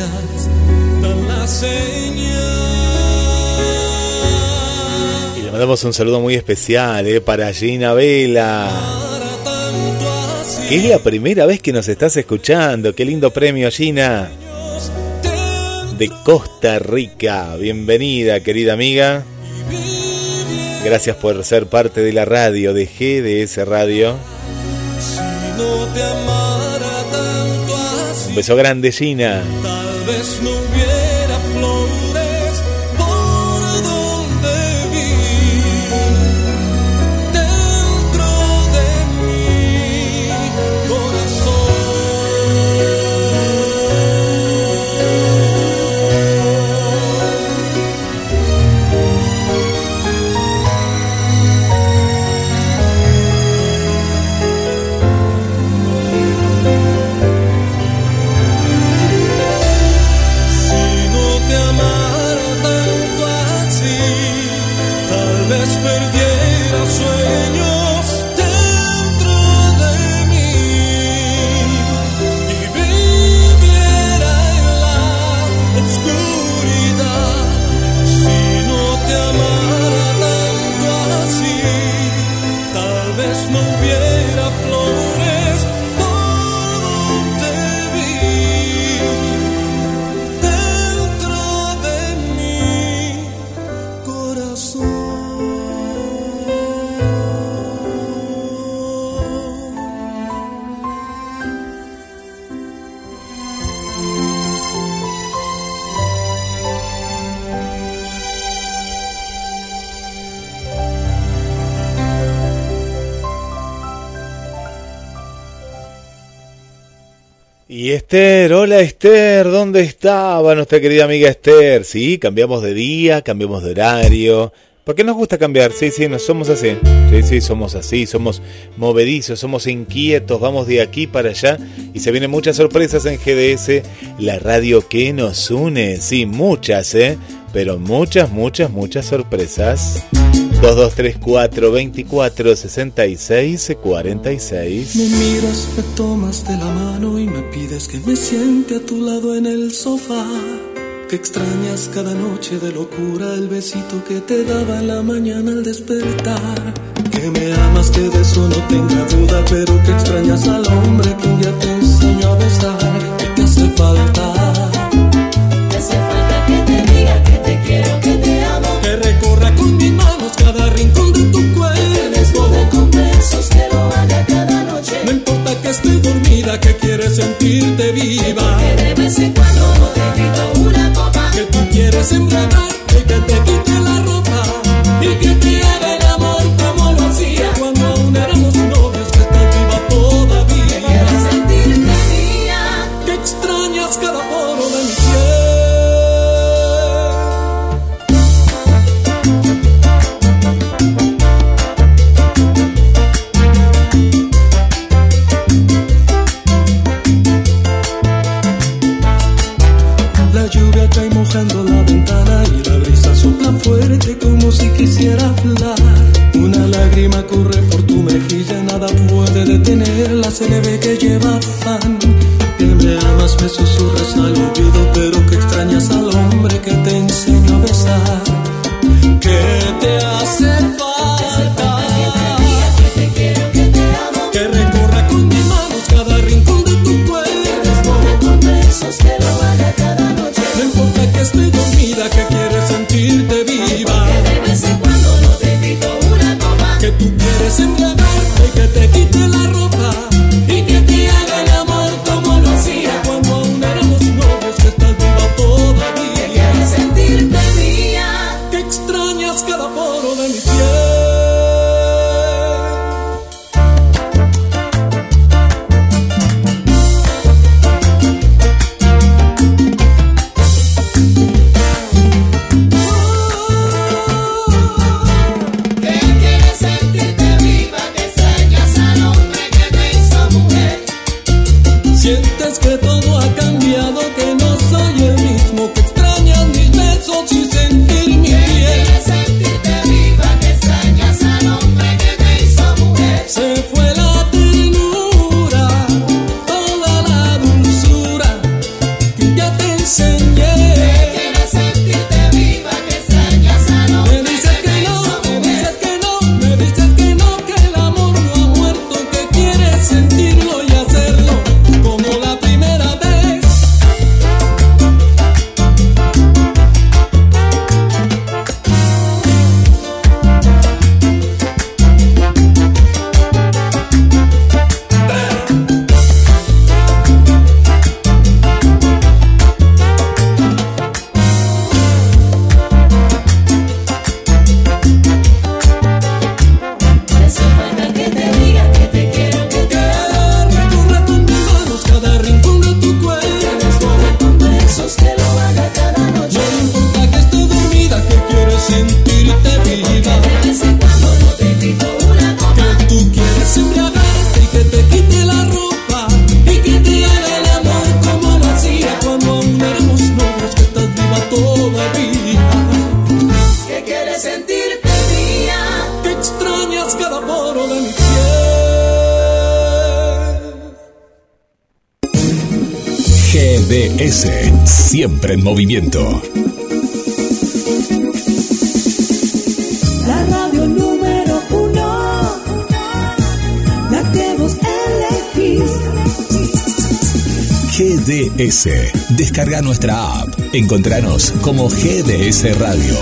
Speaker 1: estrellas dan la señal.
Speaker 3: Y le mandamos un saludo muy especial eh, para Gina Vela, que es la primera vez que nos estás escuchando. Qué lindo premio, Gina, de Costa Rica. Bienvenida, querida amiga. Gracias por ser parte de la radio, de GDS Radio.
Speaker 1: Si no te amara
Speaker 3: Un beso grande, Gina. Esther, hola Esther, ¿dónde estaba nuestra querida amiga Esther? Sí, cambiamos de día, cambiamos de horario. ¿Por qué nos gusta cambiar? Sí, sí, no somos así. Sí, sí, somos así, somos movedizos, somos inquietos, vamos de aquí para allá y se vienen muchas sorpresas en GDS, la radio que nos une. Sí, muchas, ¿eh? Pero muchas, muchas, muchas sorpresas. 2234 24 66 46
Speaker 1: Me miras, me tomas de la mano y me pides que me siente a tu lado en el sofá. Que extrañas cada noche de locura el besito que te daba en la mañana al despertar. Que me amas, que de eso no tenga duda, pero que extrañas al hombre que un día te enseñó a besar. Que te hace falta.
Speaker 7: que
Speaker 1: quieres sentirte viva. Que de vez
Speaker 7: en cuando te invito una copa.
Speaker 1: Que tú quieres embriagarte que
Speaker 2: siempre en movimiento.
Speaker 8: La radio número uno, la que vos elegís.
Speaker 2: GDS. Descarga nuestra app. Encontranos como GDS Radio.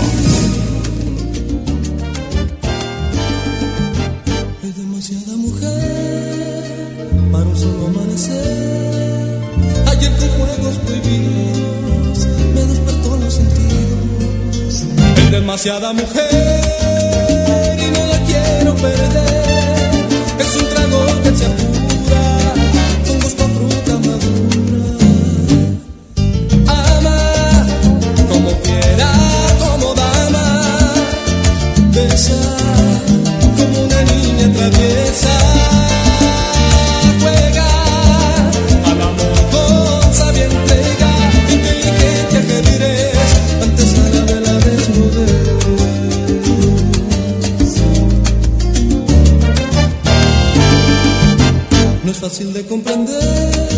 Speaker 1: Hay demasiada mujer para un amanecer. demasiada mujer y no la quiero perder. Es un trago que se apura con gusto a fruta madura. Ama como quiera, como dama. Besa como una niña traviesa. fácil de comprender.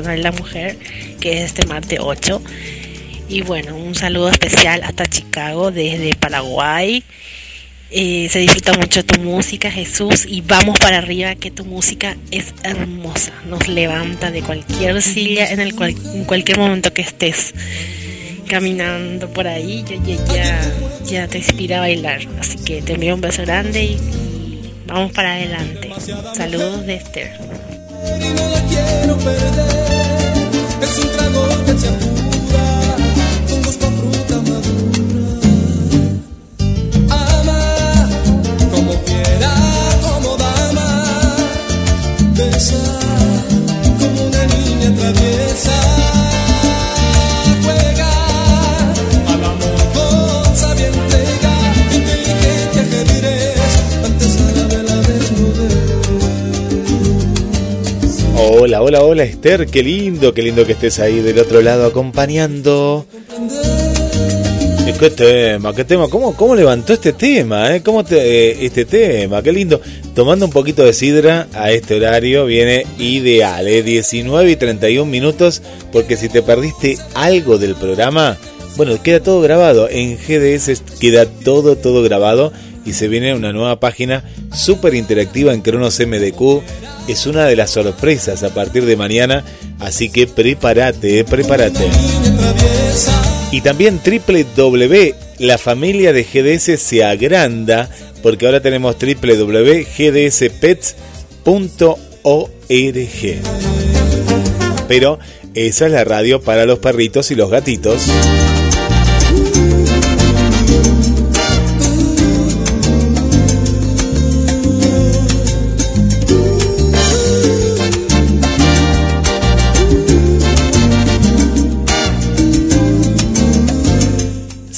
Speaker 1: Internacional de la Mujer, que es este martes 8. Y bueno, un saludo especial hasta Chicago, desde Paraguay. Eh, se disfruta mucho tu música, Jesús, y vamos para arriba, que tu música es hermosa. Nos levanta de cualquier silla en, el cual- en cualquier momento que estés caminando por ahí, ya, ya, ya, ya te inspira a bailar. Así que te envío un beso grande y, y vamos para adelante. Saludos de Esther.
Speaker 3: Hola, hola, hola Esther, qué lindo, qué lindo que estés ahí del otro lado acompañando. ¿Qué tema? ¿Qué tema? ¿Cómo, cómo levantó este tema? Eh? ¿Cómo te, eh, este tema? Qué lindo. Tomando un poquito de sidra a este horario viene ideal, ¿eh? 19 y 31 minutos, porque si te perdiste algo del programa, bueno, queda todo grabado. En GDS queda todo, todo grabado y se viene una nueva página súper interactiva en Cronos MDQ. Es una de las sorpresas a partir de mañana, así que prepárate, prepárate. Y también www, la familia de GDS se agranda, porque ahora tenemos www.gdspets.org. Pero esa es la radio para los perritos y los gatitos.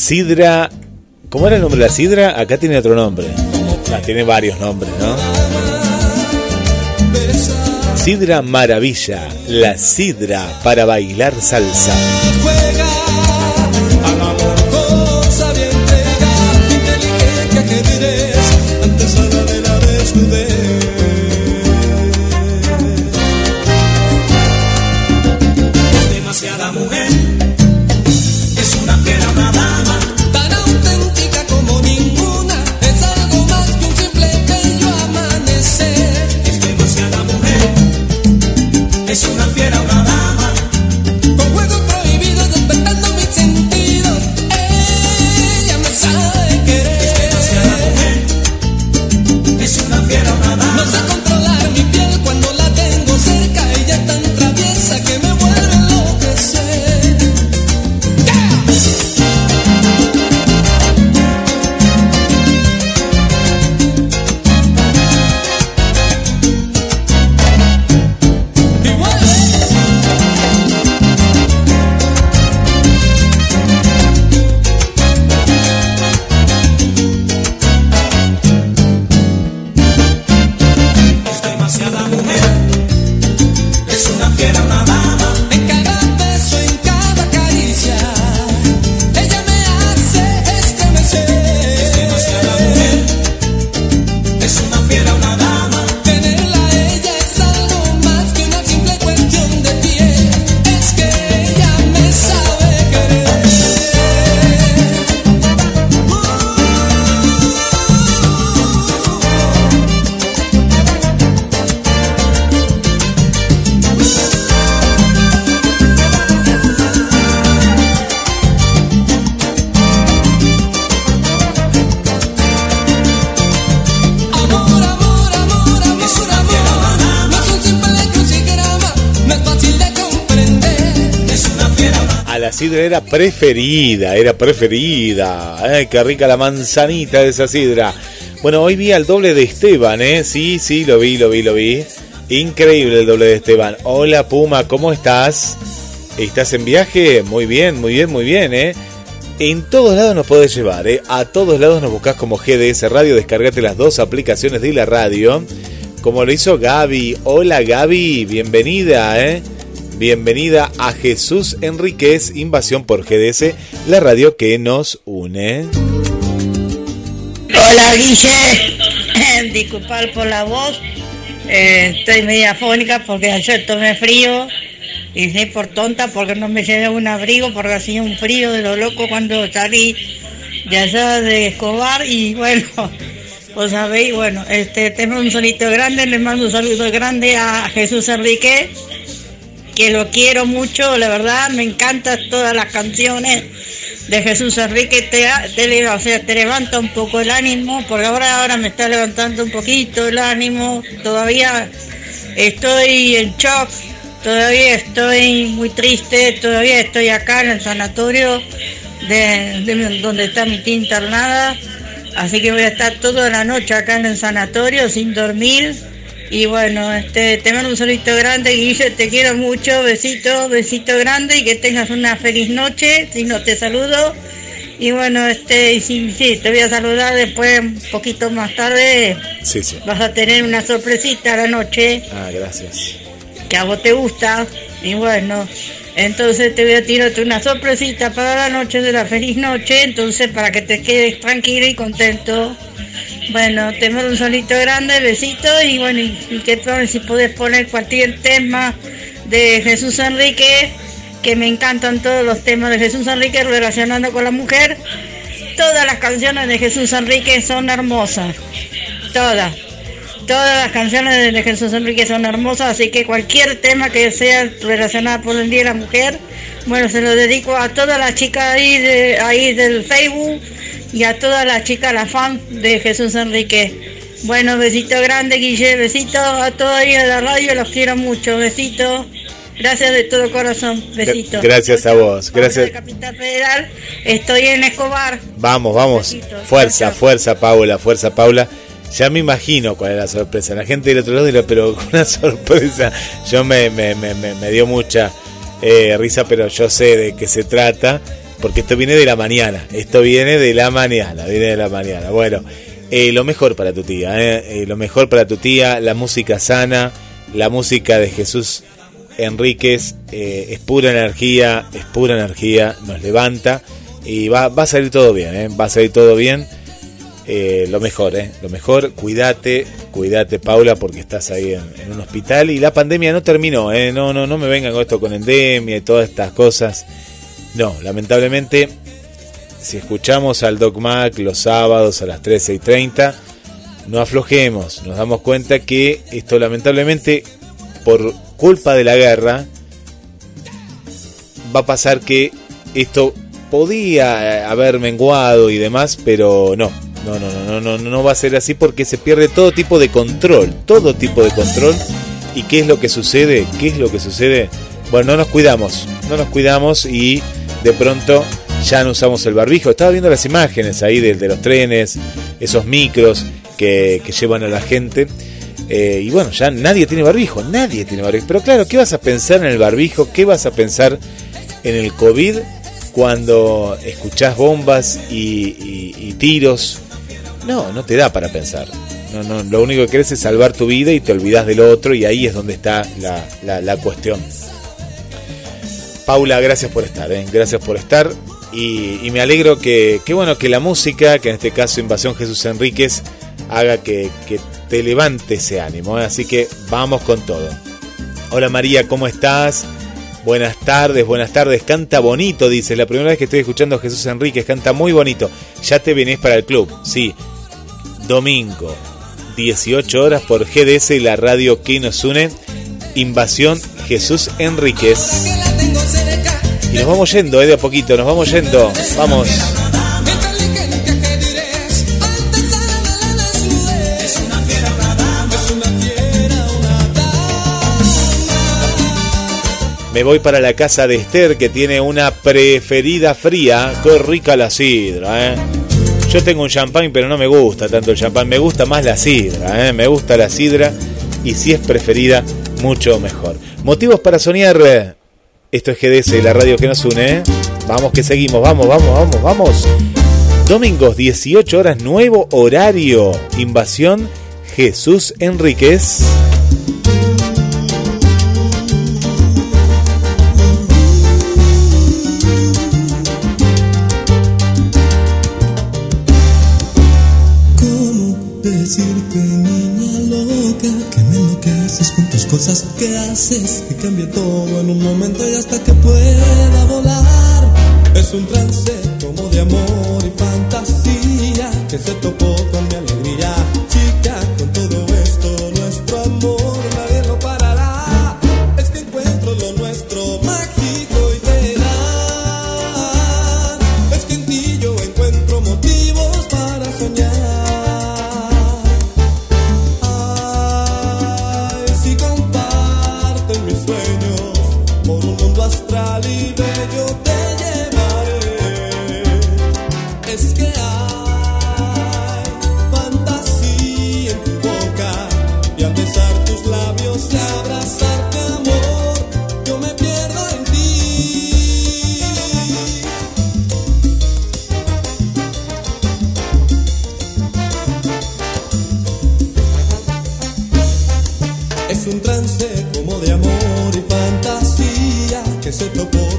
Speaker 3: Sidra. ¿Cómo era el nombre de la sidra? Acá tiene otro nombre. Ah, tiene varios nombres, ¿no? Sidra Maravilla, la sidra para bailar salsa. Era preferida, era preferida. Qué rica la manzanita de esa sidra. Bueno, hoy vi al doble de Esteban, ¿eh? Sí, sí, lo vi, lo vi, lo vi. Increíble el doble de Esteban. Hola Puma, ¿cómo estás? ¿Estás en viaje? Muy bien, muy bien, muy bien, ¿eh? En todos lados nos podés llevar, ¿eh? A todos lados nos buscás como GDS Radio, descargate las dos aplicaciones de la radio. Como lo hizo Gaby. Hola Gaby, bienvenida, ¿eh? Bienvenida a Jesús Enríquez, Invasión por GDS, la radio que nos une.
Speaker 9: Hola Guille, disculpar por la voz, Eh, estoy media fónica porque ayer tomé frío. Y sí por tonta porque no me llevé un abrigo porque hacía un frío de lo loco cuando salí de allá de Escobar. Y bueno, pues sabéis, bueno, este tengo un solito grande, le mando un saludo grande a Jesús Enrique, que lo quiero mucho, la verdad, me encantan todas las canciones de Jesús Enrique te, o sea, te levanta un poco el ánimo, porque ahora, ahora me está levantando un poquito el ánimo, todavía estoy en shock, todavía estoy muy triste, todavía estoy acá en el sanatorio de donde está mi tía internada, así que voy a estar toda la noche acá en el sanatorio sin dormir. Y bueno, este, te mando un solito grande, Guille, te quiero mucho, besito, besito grande y que tengas una feliz noche, si no te saludo. Y bueno, este, y sí, sí, te voy a saludar después, un poquito más tarde,
Speaker 3: Sí, sí.
Speaker 9: vas a tener una sorpresita a la noche
Speaker 3: Ah, gracias.
Speaker 9: Que a vos te gusta. Y bueno, entonces te voy a tirarte una sorpresita para la noche de la feliz noche, entonces para que te quedes tranquilo y contento. Bueno, te mando un solito grande, besito y bueno, y, y que si podés poner cualquier tema de Jesús Enrique, que me encantan todos los temas de Jesús Enrique relacionando con la mujer. Todas las canciones de Jesús Enrique son hermosas, todas. Todas las canciones de Jesús Enrique son hermosas, así que cualquier tema que sea relacionado por el Día de la Mujer, bueno, se lo dedico a todas las chicas ahí, de, ahí del Facebook y a todas las chicas, las fans de Jesús Enrique. Bueno, besito grande, Guille, besito a todos ahí de la radio, los quiero mucho, besito. Gracias de todo corazón, besito.
Speaker 3: Gracias a vos, gracias.
Speaker 9: Capital Federal, estoy en Escobar.
Speaker 3: Vamos, vamos. Fuerza, fuerza, Paula, fuerza, Paula. Ya me imagino cuál es la sorpresa. La gente del otro lado dirá, pero una sorpresa. Yo me, me, me, me- dio mucha eh, risa, pero yo sé de qué se trata. Porque esto viene de la mañana. Esto viene de la mañana. Viene de la mañana. Bueno, eh, lo mejor para tu tía. eh, eh, lo mejor para tu tía. La música sana. La música de Jesús Enríquez. eh, es pura energía. Es pura energía. Nos levanta. Y va, va a salir todo bien. va a salir todo bien. Eh, lo mejor, ¿eh? Lo mejor, cuídate, cuídate Paula porque estás ahí en, un hospital y la pandemia no terminó, ¿eh? No, no, no me vengan con esto con endemia y todas estas cosas. No, lamentablemente, si escuchamos al Doc Mac los sábados a las 13 y 30, no aflojemos, nos damos cuenta que esto lamentablemente, por culpa de la guerra, va a pasar que esto podía eh, haber menguado y demás, pero no. No, no, no, no, no, va a ser así porque se pierde todo tipo de control, todo tipo de control. ¿Y qué es lo que sucede? ¿Qué es lo que sucede? Bueno, no nos cuidamos, no nos cuidamos y de pronto ya no usamos el barbijo. Estaba viendo las imágenes ahí de, de los trenes, esos micros que, llevan a la gente. Eh, y bueno, ya nadie tiene barbijo, nadie tiene barbijo. Pero claro, ¿qué vas a pensar en el barbijo? ¿Qué vas a pensar en el COVID cuando escuchás bombas y tiros? No, no te da para pensar. No, no, lo único que querés es salvar tu vida y te olvidás del otro y ahí es donde está la, la- la cuestión. Paula, gracias por estar, ¿eh? gracias por estar y, y me alegro que, que, bueno que la música, que en este caso Invasión Jesús Enríquez, haga que, que te levante ese ánimo. ¿eh? Así que vamos con todo. Hola María, ¿cómo estás? Buenas tardes, buenas tardes. Canta bonito, dice. La primera vez que estoy escuchando a Jesús Enríquez, canta muy bonito. Ya te venís para el club, sí domingo, 18 horas por GDS y la radio que nos une, Invasión Jesús Enríquez. Y nos vamos yendo, eh, de a poquito, nos vamos yendo. Vamos. Me voy para la casa de Esther que tiene una preferida fría. Qué rica la sidra, ¿eh? Yo tengo un champán, pero no me gusta tanto el champán. Me gusta más la sidra, ¿eh? me gusta la sidra y si es preferida, mucho mejor. Motivos para soñar. Esto es GDS, la radio que nos une. ¿eh? Vamos que seguimos, vamos, vamos, vamos, vamos. Domingos, 18 horas, nuevo horario. Invasión Jesús Enríquez.
Speaker 1: cosas que haces y cambia todo en un momento y hasta que pueda volar. Es un trance como de amor y fantasía que se topó con mi alegría. es un trance como de amor y fantasía que se topó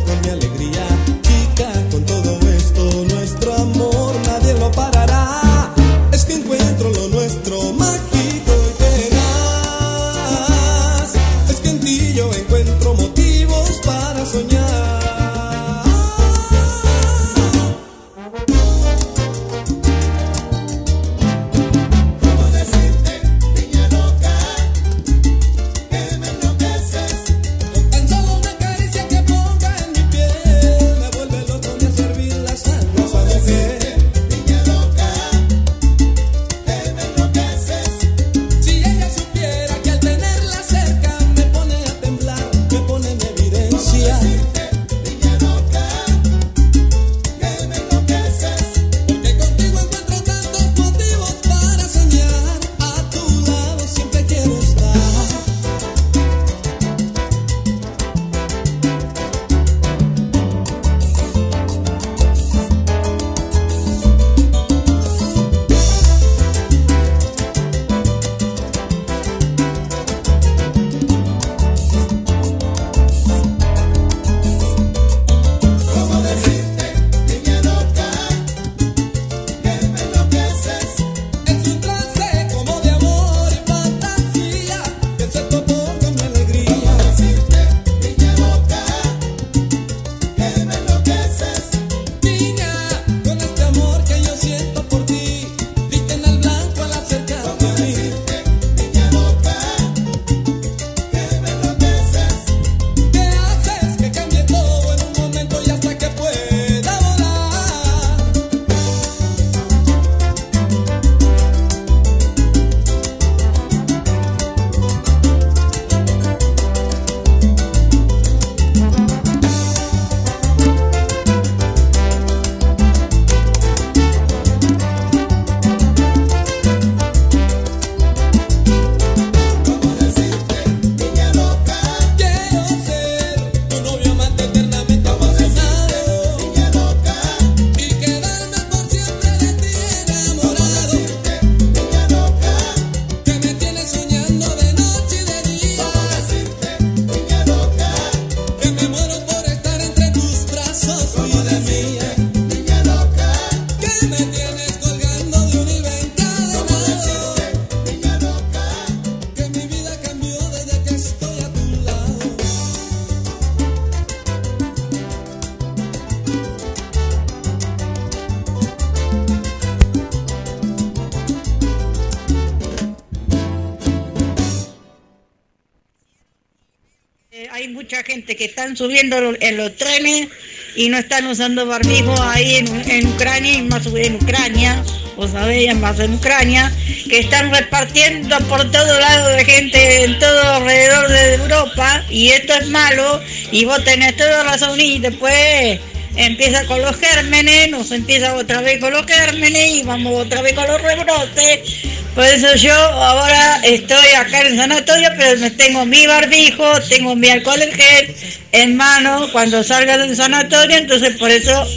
Speaker 9: están subiendo en los trenes y no están usando barbijo ahí en, en Ucrania y más en Ucrania, vos sabéis, más en Ucrania, que están repartiendo por todo lado de gente en todo alrededor de Europa y esto es malo y vos tenés toda razón y después empieza con los gérmenes, nos empieza otra vez con los gérmenes y vamos otra vez con los rebrotes. Por eso yo ahora estoy acá en el sanatorio, pero tengo mi barbijo, tengo mi alcohol en gel, en mano cuando salga del sanatorio, entonces por eso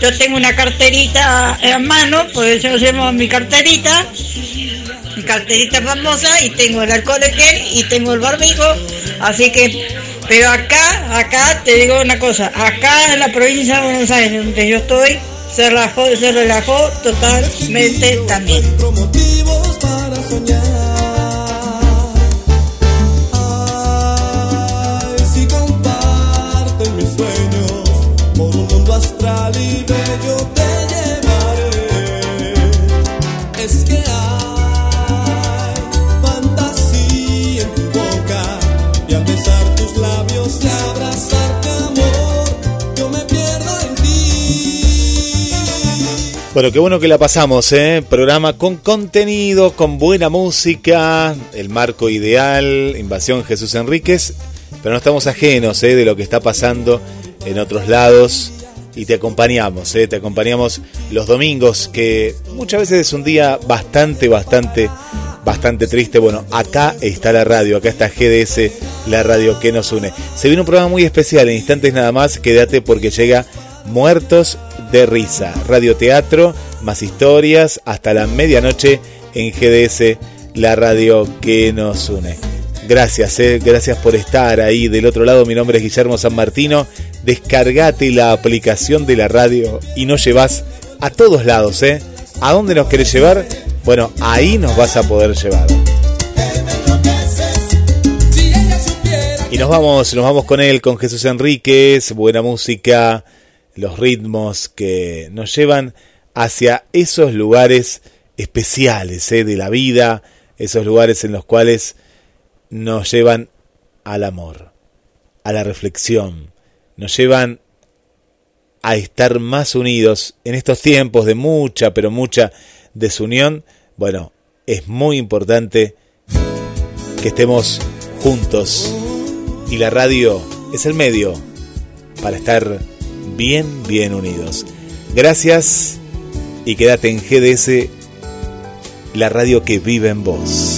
Speaker 9: yo tengo una carterita en mano, por eso hacemos mi carterita, mi carterita famosa, y tengo el alcohol en gel y tengo el barbijo, así que, pero acá, acá te digo una cosa, acá en la provincia de Buenos Aires, donde yo estoy, se relajó, se relajó totalmente también.
Speaker 3: Bueno, qué bueno que la pasamos, ¿eh? Programa con contenido, con buena música, el marco ideal, Invasión Jesús Enríquez, pero no estamos ajenos ¿eh? de lo que está pasando en otros lados y te acompañamos, ¿eh? te acompañamos los domingos, que muchas veces es un día bastante, bastante, bastante triste. Bueno, acá está la radio, acá está GDS, la radio que nos une. Se viene un programa muy especial, en instantes nada más, quédate porque llega Muertos de Risa, radioteatro, más historias, hasta la medianoche en GDS, la radio que nos une. Gracias, eh, gracias por estar ahí del otro lado. Mi nombre es Guillermo San Martino. Descargate la aplicación de la radio y nos llevas a todos lados, ¿eh? ¿A dónde nos querés llevar? Bueno, ahí nos vas a poder llevar. Y nos vamos, nos vamos con él, con Jesús Enríquez, buena música, los ritmos que nos llevan hacia esos lugares especiales ¿eh? de la vida, esos lugares en los cuales nos llevan al amor, a la reflexión, nos llevan a estar más unidos en estos tiempos de mucha, pero mucha desunión. Bueno, es muy importante que estemos juntos y la radio es el medio para estar bien, bien unidos. Gracias y quédate en GDS, la radio que vive en vos.